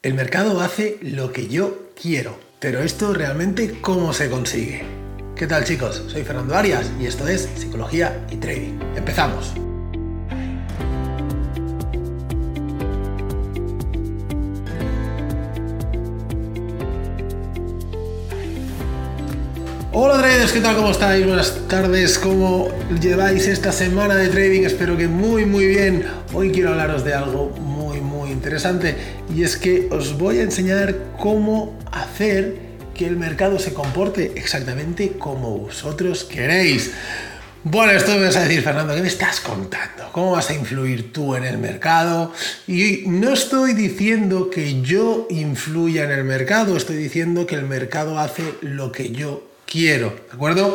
El mercado hace lo que yo quiero. Pero esto realmente cómo se consigue. ¿Qué tal chicos? Soy Fernando Arias y esto es Psicología y Trading. Empezamos. Hola traders, ¿qué tal? ¿Cómo estáis? Buenas tardes, ¿cómo lleváis esta semana de trading? Espero que muy muy bien. Hoy quiero hablaros de algo interesante y es que os voy a enseñar cómo hacer que el mercado se comporte exactamente como vosotros queréis. Bueno, esto me vas a decir, Fernando, ¿qué me estás contando? ¿Cómo vas a influir tú en el mercado? Y no estoy diciendo que yo influya en el mercado, estoy diciendo que el mercado hace lo que yo quiero, ¿de acuerdo?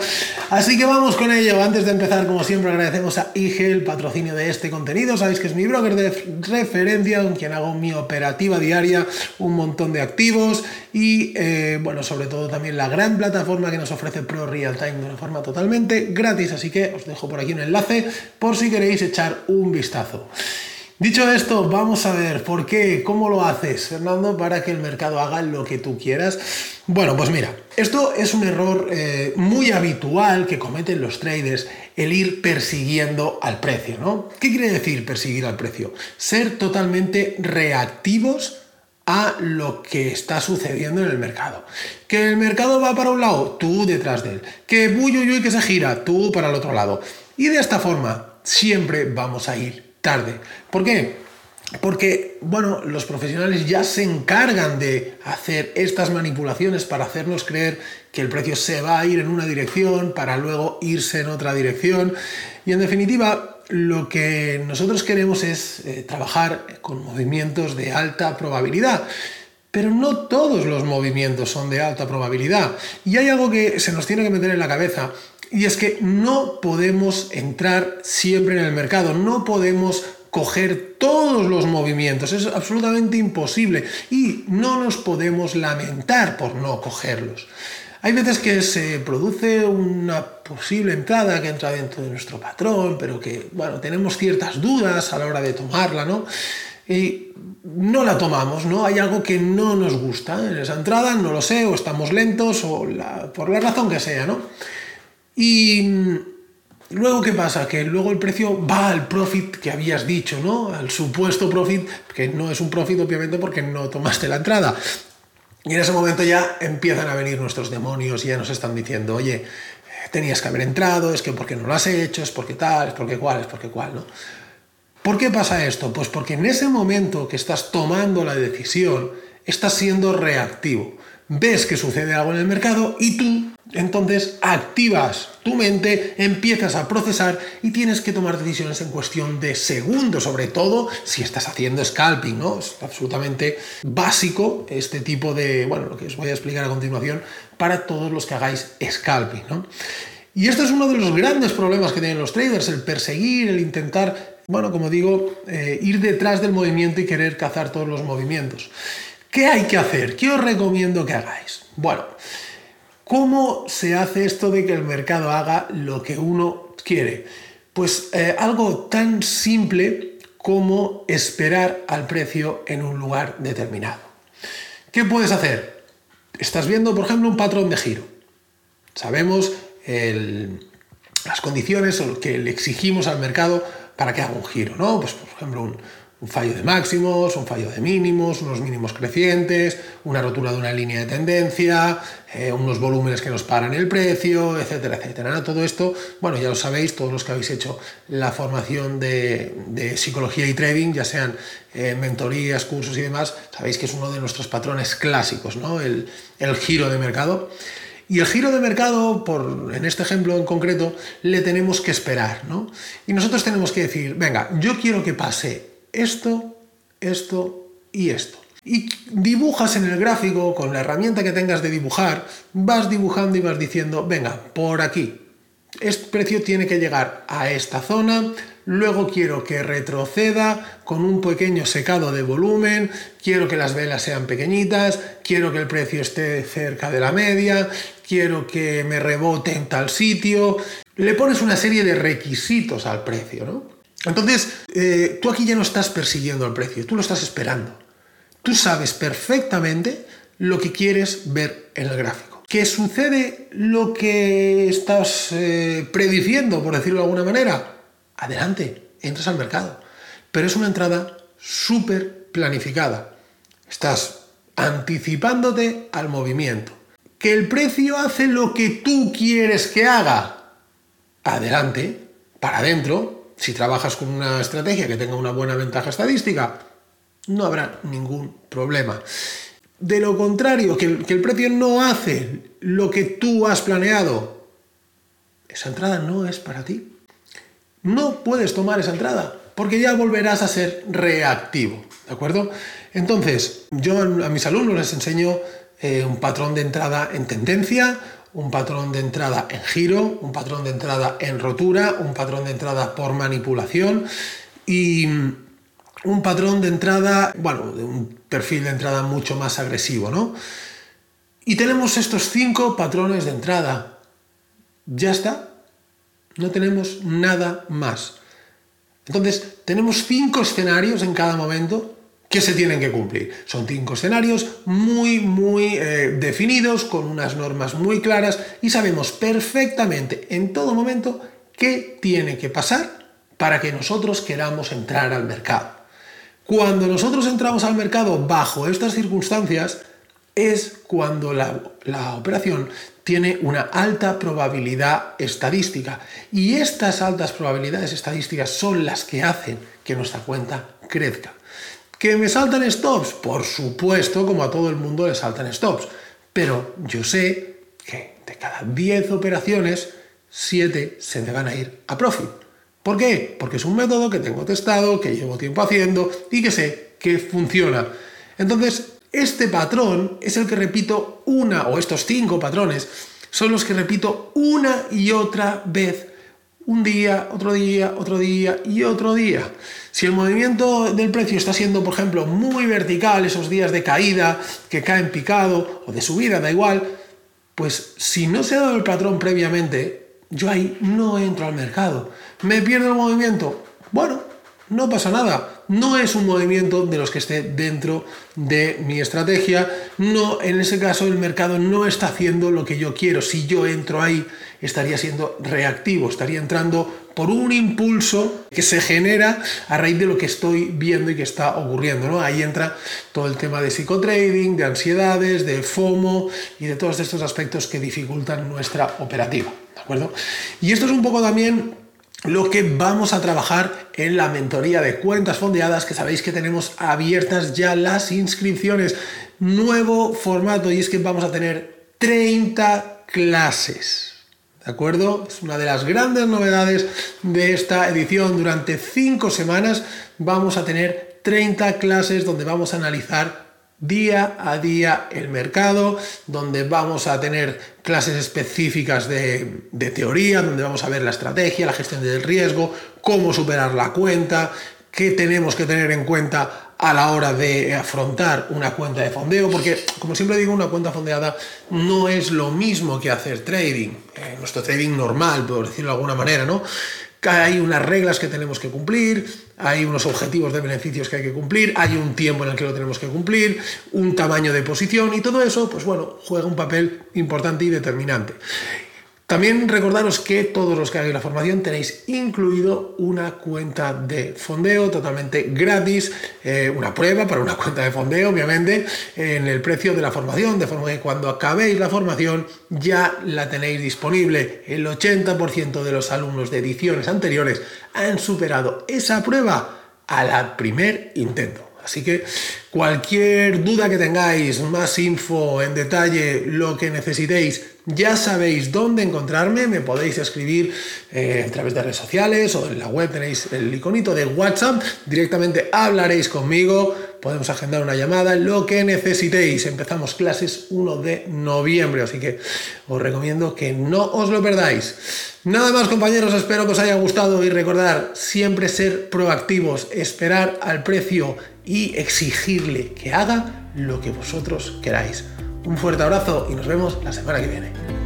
Así que vamos con ello. Antes de empezar, como siempre, agradecemos a IG el patrocinio de este contenido. Sabéis que es mi broker de referencia con quien hago mi operativa diaria, un montón de activos y, eh, bueno, sobre todo también la gran plataforma que nos ofrece Pro Real Time de una forma totalmente gratis. Así que os dejo por aquí un enlace por si queréis echar un vistazo. Dicho esto, vamos a ver por qué, cómo lo haces, Fernando, para que el mercado haga lo que tú quieras. Bueno, pues mira, esto es un error eh, muy habitual que cometen los traders, el ir persiguiendo al precio, ¿no? ¿Qué quiere decir perseguir al precio? Ser totalmente reactivos a lo que está sucediendo en el mercado. Que el mercado va para un lado, tú detrás de él. Que uy, que se gira, tú para el otro lado. Y de esta forma siempre vamos a ir tarde. ¿Por qué? Porque, bueno, los profesionales ya se encargan de hacer estas manipulaciones para hacernos creer que el precio se va a ir en una dirección para luego irse en otra dirección. Y en definitiva, lo que nosotros queremos es eh, trabajar con movimientos de alta probabilidad. Pero no todos los movimientos son de alta probabilidad. Y hay algo que se nos tiene que meter en la cabeza y es que no podemos entrar siempre en el mercado, no podemos coger todos los movimientos, es absolutamente imposible y no nos podemos lamentar por no cogerlos. Hay veces que se produce una posible entrada que entra dentro de nuestro patrón, pero que, bueno, tenemos ciertas dudas a la hora de tomarla, ¿no? Y no la tomamos, ¿no? Hay algo que no nos gusta en esa entrada, no lo sé, o estamos lentos, o por la razón que sea, ¿no? Y luego, ¿qué pasa? Que luego el precio va al profit que habías dicho, ¿no? Al supuesto profit, que no es un profit obviamente porque no tomaste la entrada. Y en ese momento ya empiezan a venir nuestros demonios y ya nos están diciendo, oye, tenías que haber entrado, es que porque no lo has hecho, es porque tal, es porque cual, es porque cual, ¿no? ¿Por qué pasa esto? Pues porque en ese momento que estás tomando la decisión, estás siendo reactivo. Ves que sucede algo en el mercado y tú entonces activas tu mente, empiezas a procesar y tienes que tomar decisiones en cuestión de segundos, sobre todo si estás haciendo scalping, ¿no? Es absolutamente básico este tipo de, bueno, lo que os voy a explicar a continuación para todos los que hagáis scalping, ¿no? Y esto es uno de los grandes problemas que tienen los traders, el perseguir, el intentar, bueno, como digo, eh, ir detrás del movimiento y querer cazar todos los movimientos. ¿Qué hay que hacer? ¿Qué os recomiendo que hagáis? Bueno, ¿Cómo se hace esto de que el mercado haga lo que uno quiere? Pues eh, algo tan simple como esperar al precio en un lugar determinado. ¿Qué puedes hacer? Estás viendo, por ejemplo, un patrón de giro. Sabemos las condiciones que le exigimos al mercado para que haga un giro, ¿no? Pues, por ejemplo, un, un fallo de máximos, un fallo de mínimos, unos mínimos crecientes, una rotura de una línea de tendencia, eh, unos volúmenes que nos paran el precio, etcétera, etcétera. Todo esto, bueno, ya lo sabéis, todos los que habéis hecho la formación de, psicología y trading, ya sean eh, mentorías, cursos y demás, sabéis que es uno de nuestros patrones clásicos, ¿no? El, el giro de mercado. Y el giro de mercado, por, en este ejemplo en concreto, le tenemos que esperar, ¿no? Y nosotros tenemos que decir, venga, yo quiero que pase esto, esto y esto. Y dibujas en el gráfico, con la herramienta que tengas de dibujar, vas dibujando y vas diciendo, venga, por aquí. Este precio tiene que llegar a esta zona, luego quiero que retroceda con un pequeño secado de volumen, quiero que las velas sean pequeñitas, quiero que el precio esté cerca de la media, quiero que me rebote en tal sitio. Le pones una serie de requisitos al precio, ¿no? Entonces, eh, tú aquí ya no estás persiguiendo el precio, tú lo estás esperando. Tú sabes perfectamente lo que quieres ver en el gráfico. ¿Que sucede lo que estás eh, prediciendo, por decirlo de alguna manera? Adelante, entras al mercado. Pero es una entrada súper planificada. Estás anticipándote al movimiento. ¿Que el precio hace lo que tú quieres que haga? Adelante, para adentro. Si trabajas con una estrategia que tenga una buena ventaja estadística, no habrá ningún problema. De lo contrario, que el, precio no hace lo que tú has planeado, esa entrada no es para ti. No puedes tomar esa entrada porque ya volverás a ser reactivo, ¿de acuerdo? Entonces, yo a mis alumnos les enseño eh, un patrón de entrada en tendencia, un patrón de entrada en giro, un patrón de entrada en rotura, un patrón de entrada por manipulación y un patrón de entrada, bueno, de un perfil de entrada mucho más agresivo, ¿no? Y tenemos estos cinco patrones de entrada. Ya está. No tenemos nada más. Entonces, tenemos cinco escenarios en cada momento que se tienen que cumplir. Son cinco escenarios muy, muy eh, definidos, con unas normas muy claras y sabemos perfectamente en todo momento qué tiene que pasar para que nosotros queramos entrar al mercado. Cuando nosotros entramos al mercado bajo estas circunstancias, es cuando la, la, operación tiene una alta probabilidad estadística. Y estas altas probabilidades estadísticas son las que hacen que nuestra cuenta crezca. ¿Que me saltan stops? Por supuesto, como a todo el mundo le saltan stops. Pero yo sé que de cada 10 operaciones, 7 se me van a ir a profit. ¿Por qué? Porque es un método que tengo testado, que llevo tiempo haciendo y que sé que funciona. Entonces, este patrón es el que repito una, o estos cinco patrones, son los que repito una y otra vez. Un día, otro día, otro día y otro día. Si el movimiento del precio está siendo, por ejemplo, muy vertical, esos días de caída, que caen picado, o de subida, da igual, pues si no se ha dado el patrón previamente, yo ahí no entro al mercado. ¿Me pierdo el movimiento? Bueno, no pasa nada. No es un movimiento de los que esté dentro de mi estrategia. No, en ese caso el mercado no está haciendo lo que yo quiero. Si yo entro ahí, estaría siendo reactivo, estaría entrando por un impulso que se genera a raíz de lo que estoy viendo y que está ocurriendo. ¿no? Ahí entra todo el tema de psicotrading, de ansiedades, de FOMO y de todos estos aspectos que dificultan nuestra operativa. ¿De acuerdo? Y esto es un poco también lo que vamos a trabajar en la mentoría de cuentas fondeadas, que sabéis que tenemos abiertas ya las inscripciones. Nuevo formato y es que vamos a tener 30 clases. ¿De acuerdo? Es una de las grandes novedades de esta edición. Durante 5 semanas vamos a tener 30 clases donde vamos a analizar día a día el mercado, donde vamos a tener clases específicas de, teoría, donde vamos a ver la estrategia, la gestión del riesgo, cómo superar la cuenta, qué tenemos que tener en cuenta a la hora de afrontar una cuenta de fondeo, porque como siempre digo, una cuenta fondeada no es lo mismo que hacer trading, eh, nuestro trading normal, por decirlo de alguna manera, ¿no? hay unas reglas que tenemos que cumplir, hay unos objetivos de beneficios que hay que cumplir, hay un tiempo en el que lo tenemos que cumplir, un tamaño de posición y todo eso, pues bueno, juega un papel importante y determinante. También recordaros que todos los que hagáis la formación tenéis incluido una cuenta de fondeo totalmente gratis, eh, una prueba para una cuenta de fondeo, obviamente, en el precio de la formación, de forma que cuando acabéis la formación ya la tenéis disponible. El 80% de los alumnos de ediciones anteriores han superado esa prueba a la primer intento. Así que cualquier duda que tengáis, más info en detalle, lo que necesitéis, ya sabéis dónde encontrarme, me podéis escribir eh, a través de redes sociales o en la web tenéis el iconito de WhatsApp, directamente hablaréis conmigo, podemos agendar una llamada, lo que necesitéis. Empezamos clases 1 de noviembre, así que os recomiendo que no os lo perdáis. Nada más compañeros, espero que os haya gustado y recordar siempre ser proactivos, esperar al precio y exigirle que haga lo que vosotros queráis. Un fuerte abrazo y nos vemos la semana que viene.